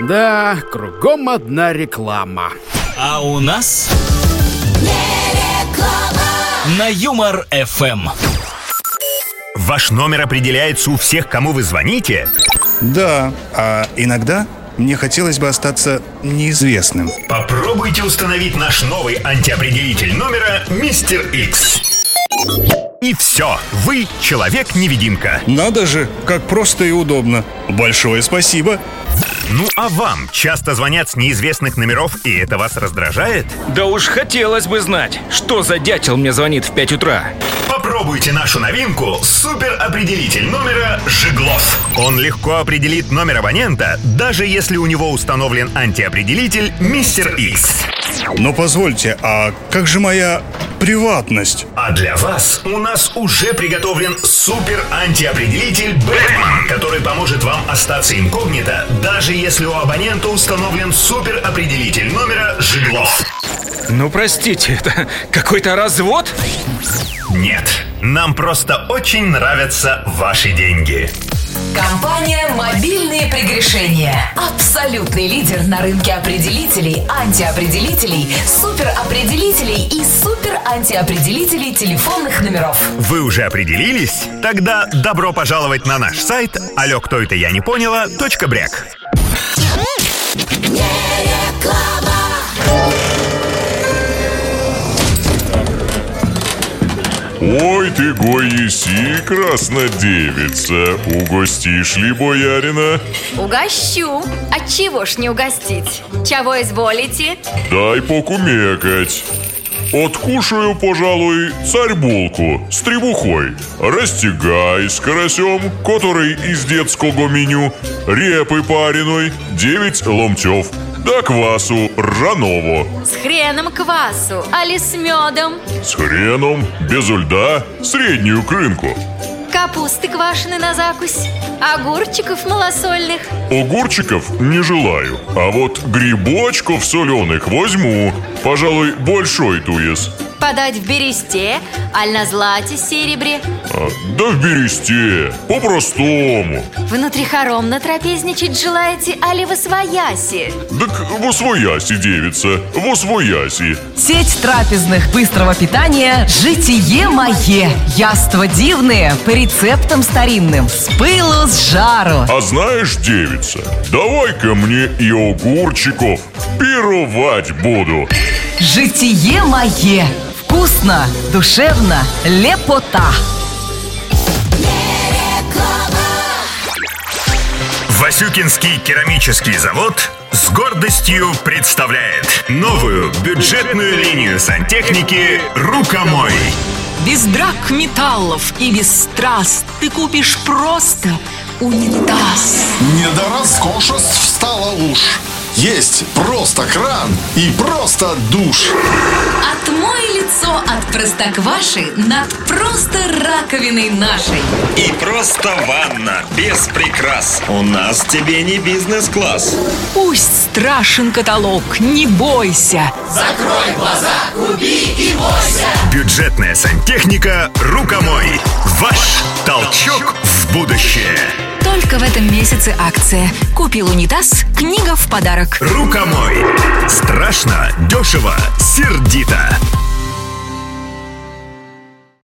Да, кругом одна реклама. А у нас на Юмор ФМ. Ваш номер определяется у всех, кому вы звоните? Да, а иногда мне хотелось бы остаться неизвестным. Попробуйте установить наш новый антиопределитель номера Мистер X. И все, вы человек-невидимка. Надо же, как просто и удобно. Большое спасибо. Ну а вам часто звонят с неизвестных номеров, и это вас раздражает? Да уж хотелось бы знать, что за дятел мне звонит в 5 утра. Попробуйте нашу новинку суперопределитель номера Жиглов. Он легко определит номер абонента, даже если у него установлен антиопределитель Мистер X. Но позвольте, а как же моя приватность? А для вас у нас уже приготовлен супер антиопределитель Бэтмен, поможет вам остаться инкогнито, даже если у абонента установлен супер определитель номера Жиглов. Ну простите, это какой-то развод? Нет, нам просто очень нравятся ваши деньги. Компания «Мобильные прегрешения». Абсолютный лидер на рынке определителей, антиопределителей, суперопределителей и супер-антиопределителей телефонных номеров. Вы уже определились? Тогда добро пожаловать на наш сайт алло, кто это я не поняла, точка бряк. Ой ты, гой еси, краснодевица, угостишь ли боярина? Угощу. От чего ж не угостить? Чего изволите? Дай покумекать. Откушаю, пожалуй, царь-булку с требухой, растягай с карасем, который из детского меню, репы пареной, 9 ломтев, да квасу ржаного. С хреном квасу, али с медом. С хреном, без льда, среднюю крынку. Капусты квашеной на закусь. Огурчиков малосольных. Огурчиков не желаю, а вот грибочков соленых возьму. Пожалуй, большой туес. Подать в бересте, аль на злате серебре. А, да в бересте, по-простому. Внутрихоромно натрапезничать желаете, али в освояси? Так во свояси, девица, во свояси. Сеть трапезных быстрого питания «Житие мое». Яства дивные по рецептам старинным. С пылу, с жару. А знаешь, девица, давай-ка мне и огурчиков. Пировать буду. «Житие мое». Вкусно, душевно, лепота. Васюкинский керамический завод с гордостью представляет новую бюджетную линию сантехники «Рукомой». Без драк металлов и без страст Ты купишь просто унитаз Не до роскошеств встала уж Есть просто кран и просто душ. Отмой лицо от простокваши Над просто раковиной нашей. И просто ванна, без прикрас. У нас тебе не бизнес-класс. Пусть страшен каталог, не бойся. Закрой глаза, купи и бойся. Бюджетная сантехника «Рукомой». Ваш толчок в будущее. Только в этом месяце акция Купил унитаз, книга в подарок «Рукомой». Страшно, дешево, сердито.